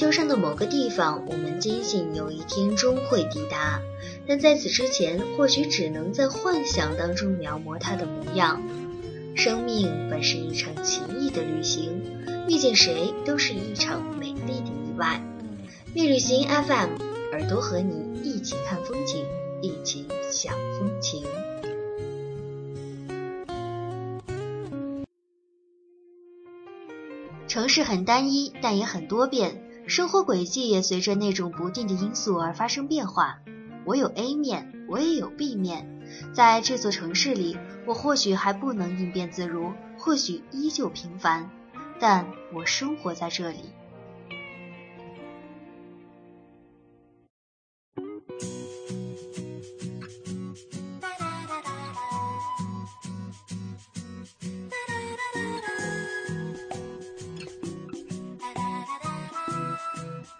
球上的某个地方，我们坚信有一天终会抵达，但在此之前，或许只能在幻想当中描摹它的模样。生命本是一场奇异的旅行，遇见谁都是一场美丽的意外。蜜旅行 FM，耳朵和你一起看风景，一起享风情。城市很单一，但也很多变，生活轨迹也随着那种不定的因素而发生变化。我有 A 面，我也有 B 面，在这座城市里，我或许还不能应变自如，或许依旧平凡，但我生活在这里。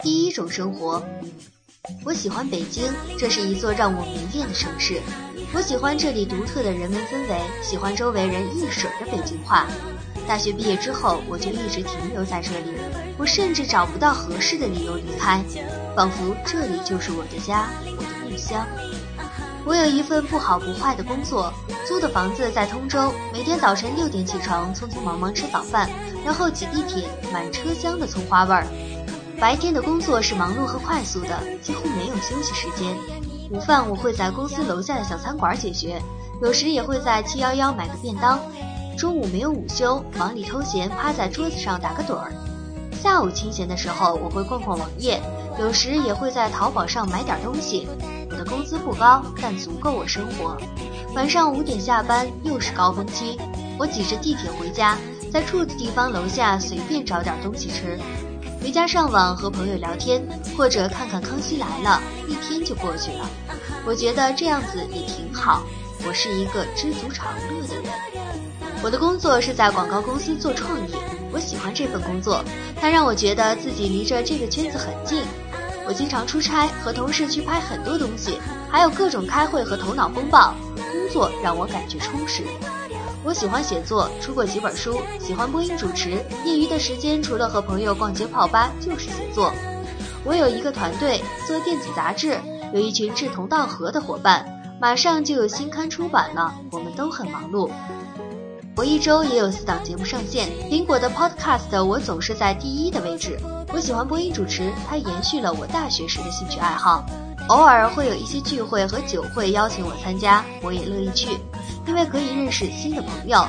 第一种生活，我喜欢北京，这是一座让我迷恋的城市。我喜欢这里独特的人文氛围，喜欢周围人一水儿的北京话。大学毕业之后，我就一直停留在这里，我甚至找不到合适的理由离开，仿佛这里就是我的家，我的故乡。我有一份不好不坏的工作，租的房子在通州，每天早晨六点起床，匆匆忙忙吃早饭，然后挤地铁，满车厢的葱花味儿。白天的工作是忙碌和快速的，几乎没有休息时间。午饭我会在公司楼下的小餐馆解决，有时也会在七幺幺买个便当。中午没有午休，忙里偷闲，趴在桌子上打个盹儿。下午清闲的时候，我会逛逛网页，有时也会在淘宝上买点东西。我的工资不高，但足够我生活。晚上五点下班，又是高峰期，我挤着地铁回家，在住的地方楼下随便找点东西吃。回家上网和朋友聊天，或者看看《康熙来了》，一天就过去了。我觉得这样子也挺好。我是一个知足常乐的人。我的工作是在广告公司做创意，我喜欢这份工作，它让我觉得自己离着这个圈子很近。我经常出差，和同事去拍很多东西，还有各种开会和头脑风暴。工作让我感觉充实。我喜欢写作，出过几本书，喜欢播音主持。业余的时间除了和朋友逛街泡吧，就是写作。我有一个团队做电子杂志，有一群志同道合的伙伴。马上就有新刊出版了，我们都很忙碌。我一周也有四档节目上线，苹果的 Podcast 我总是在第一的位置。我喜欢播音主持，它延续了我大学时的兴趣爱好。偶尔会有一些聚会和酒会邀请我参加，我也乐意去。因为可以认识新的朋友，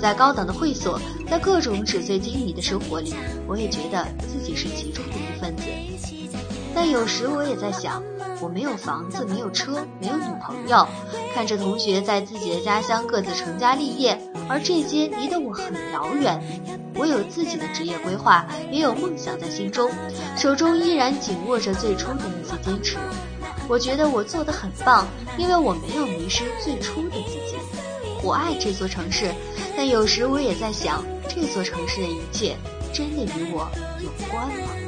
在高档的会所，在各种纸醉金迷的生活里，我也觉得自己是其中的一份子。但有时我也在想，我没有房子，没有车，没有女朋友，看着同学在自己的家乡各自成家立业，而这些离得我很遥远。我有自己的职业规划，也有梦想在心中，手中依然紧握着最初的那些坚持。我觉得我做得很棒，因为我没有迷失最初的自己。我爱这座城市，但有时我也在想，这座城市的一切真的与我有关吗？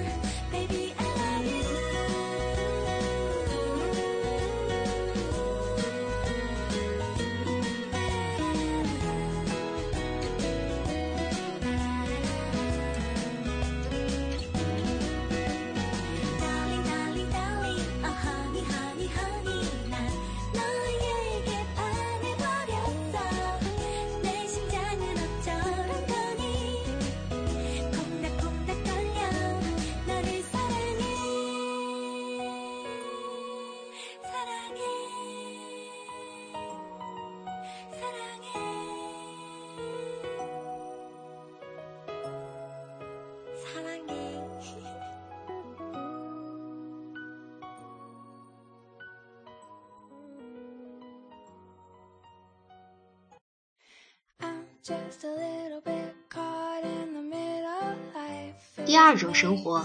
第二种生活，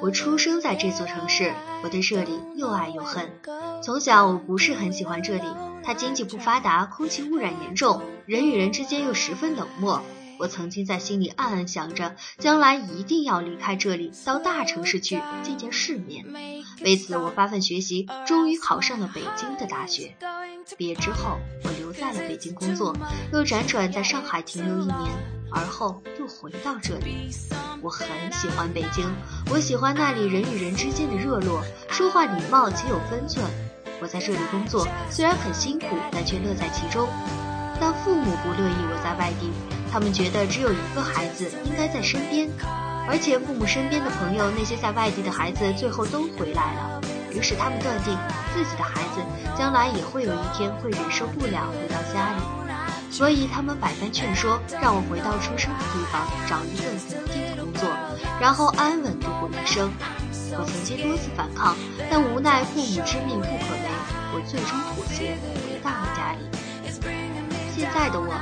我出生在这座城市，我对这里又爱又恨。从小我不是很喜欢这里，它经济不发达，空气污染严重，人与人之间又十分冷漠。我曾经在心里暗暗想着，将来一定要离开这里，到大城市去见见世面。为此，我发奋学习，终于考上了北京的大学。毕业之后，我留在了北京工作，又辗转在上海停留一年，而后又回到这里。我很喜欢北京，我喜欢那里人与人之间的热络，说话礼貌且有分寸。我在这里工作，虽然很辛苦，但却乐在其中。但父母不乐意我在外地，他们觉得只有一个孩子应该在身边，而且父母身边的朋友那些在外地的孩子最后都回来了，于是他们断定自己的孩子将来也会有一天会忍受不了回到家里，所以他们百般劝说，让我回到出生的地方找一份稳定的工作，然后安稳度过一生。我曾经多次反抗，但无奈父母之命不可违，我最终妥协，回到了家里。现在的我，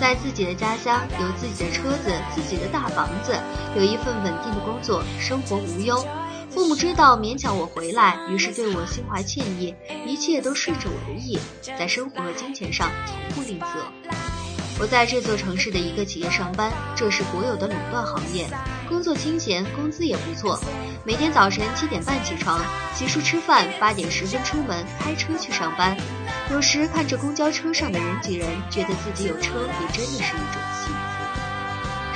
在自己的家乡，有自己的车子，自己的大房子，有一份稳定的工作，生活无忧。父母知道勉强我回来，于是对我心怀歉意，一切都顺着我的意，在生活和金钱上从不吝啬。我在这座城市的一个企业上班，这是国有的垄断行业，工作清闲，工资也不错。每天早晨七点半起床，洗漱吃饭，八点十分出门，开车去上班。有时看着公交车上的人挤人，觉得自己有车也真的是一种幸福。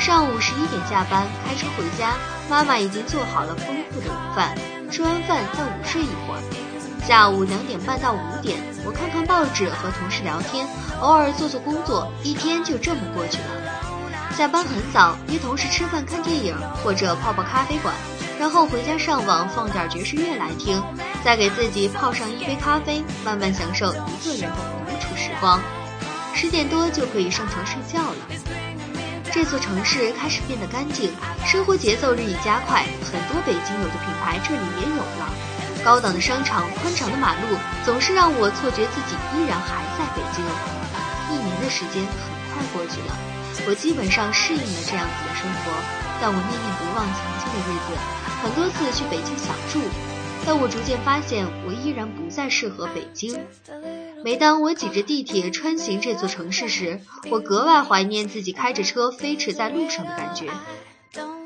上午十一点下班，开车回家，妈妈已经做好了丰富的午饭，吃完饭再午睡一会儿。下午两点半到五点，我看看报纸和同事聊天，偶尔做做工作，一天就这么过去了。下班很早，约同事吃饭看电影，或者泡泡咖啡馆，然后回家上网放点爵士乐来听，再给自己泡上一杯咖啡，慢慢享受一个人的独处时光。十点多就可以上床睡觉了。这座城市开始变得干净，生活节奏日益加快，很多北京有的品牌这里也有了。高档的商场、宽敞的马路，总是让我错觉自己依然还在北京。一年的时间很快过去了，我基本上适应了这样子的生活。但我念念不忘曾经的日子，很多次去北京小住。但我逐渐发现，我依然不再适合北京。每当我挤着地铁穿行这座城市时，我格外怀念自己开着车飞驰在路上的感觉。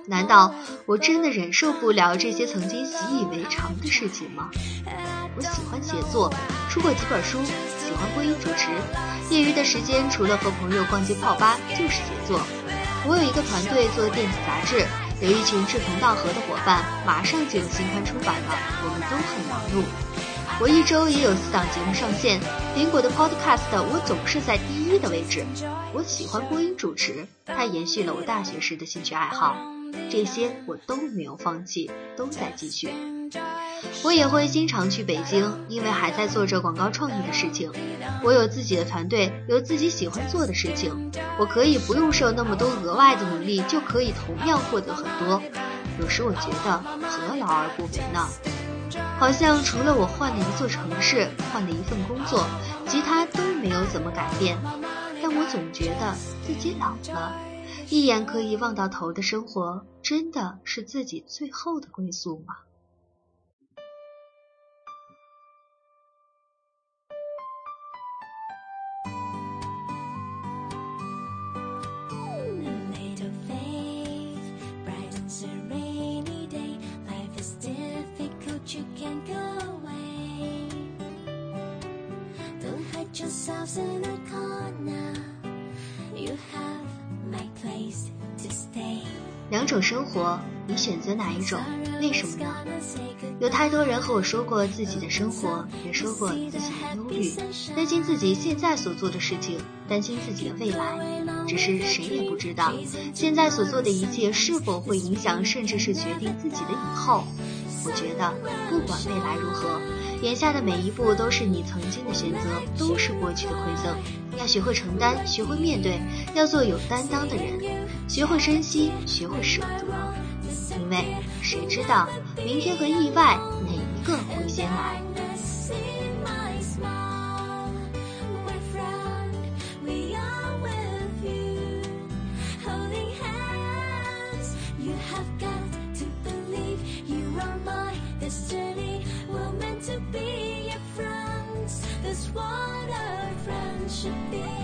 难道我真的忍受不了这些曾经习以为常的事情吗？我喜欢写作，出过几本书，喜欢播音主持。业余的时间除了和朋友逛街泡吧，就是写作。我有一个团队做电子杂志，有一群志同道合的伙伴，马上就有新刊出版了，我们都很忙碌。我一周也有四档节目上线，苹果的 Podcast 我总是在第一的位置。我喜欢播音主持，它延续了我大学时的兴趣爱好。这些我都没有放弃，都在继续。我也会经常去北京，因为还在做着广告创意的事情。我有自己的团队，有自己喜欢做的事情，我可以不用受那么多额外的努力，就可以同样获得很多。有时我觉得何劳而不为呢？好像除了我换了一座城市，换了一份工作，其他都没有怎么改变。但我总觉得自己老了。一眼可以望到头的生活，真的是自己最后的归宿吗？两种生活，你选择哪一种？为什么呢？有太多人和我说过自己的生活，也说过自己的忧虑，担心自己现在所做的事情，担心自己的未来。只是谁也不知道，现在所做的一切是否会影响，甚至是决定自己的以后。我觉得，不管未来如何，眼下的每一步都是你曾经的选择，都是过去的馈赠。要学会承担，学会面对，要做有担当的人，学会珍惜，学会舍得。因为谁知道明天和意外哪一个会先来？You are my to be your friends. That's what a friend should.